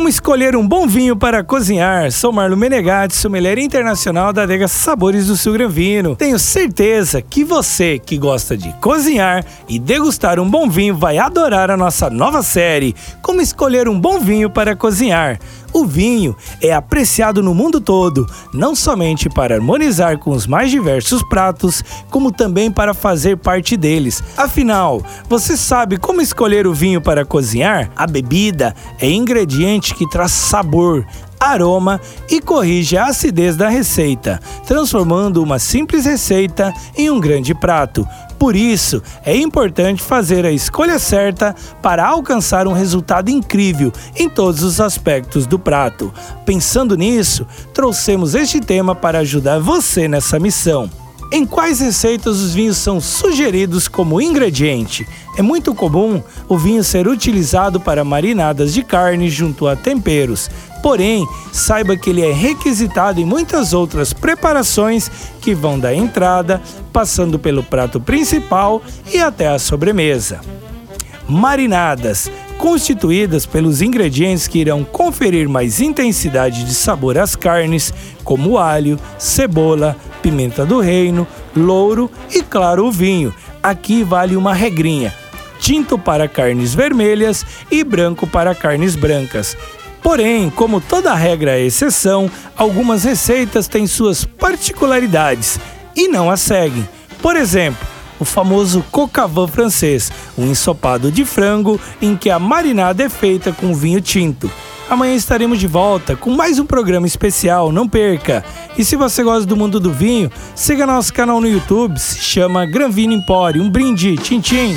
Como escolher um bom vinho para cozinhar? Sou Marlo Menegatti, sommelier internacional da adega Sabores do Sul Gran Vino. Tenho certeza que você que gosta de cozinhar e degustar um bom vinho vai adorar a nossa nova série Como escolher um bom vinho para cozinhar. O vinho é apreciado no mundo todo, não somente para harmonizar com os mais diversos pratos, como também para fazer parte deles. Afinal, você sabe como escolher o vinho para cozinhar? A bebida é ingrediente que traz sabor, aroma e corrige a acidez da receita, transformando uma simples receita em um grande prato. Por isso, é importante fazer a escolha certa para alcançar um resultado incrível em todos os aspectos do prato. Pensando nisso, trouxemos este tema para ajudar você nessa missão. Em quais receitas os vinhos são sugeridos como ingrediente? É muito comum o vinho ser utilizado para marinadas de carne junto a temperos. Porém, saiba que ele é requisitado em muitas outras preparações que vão da entrada, passando pelo prato principal e até a sobremesa. Marinadas constituídas pelos ingredientes que irão conferir mais intensidade de sabor às carnes, como alho, cebola, pimenta do reino, louro e, claro, o vinho. Aqui vale uma regrinha: tinto para carnes vermelhas e branco para carnes brancas. Porém, como toda regra é exceção, algumas receitas têm suas particularidades e não as seguem. Por exemplo, o famoso cocavan francês, um ensopado de frango em que a marinada é feita com vinho tinto. Amanhã estaremos de volta com mais um programa especial, não perca! E se você gosta do mundo do vinho, siga nosso canal no YouTube, se chama Gran Vino Empório. Um brinde, tchim tchim!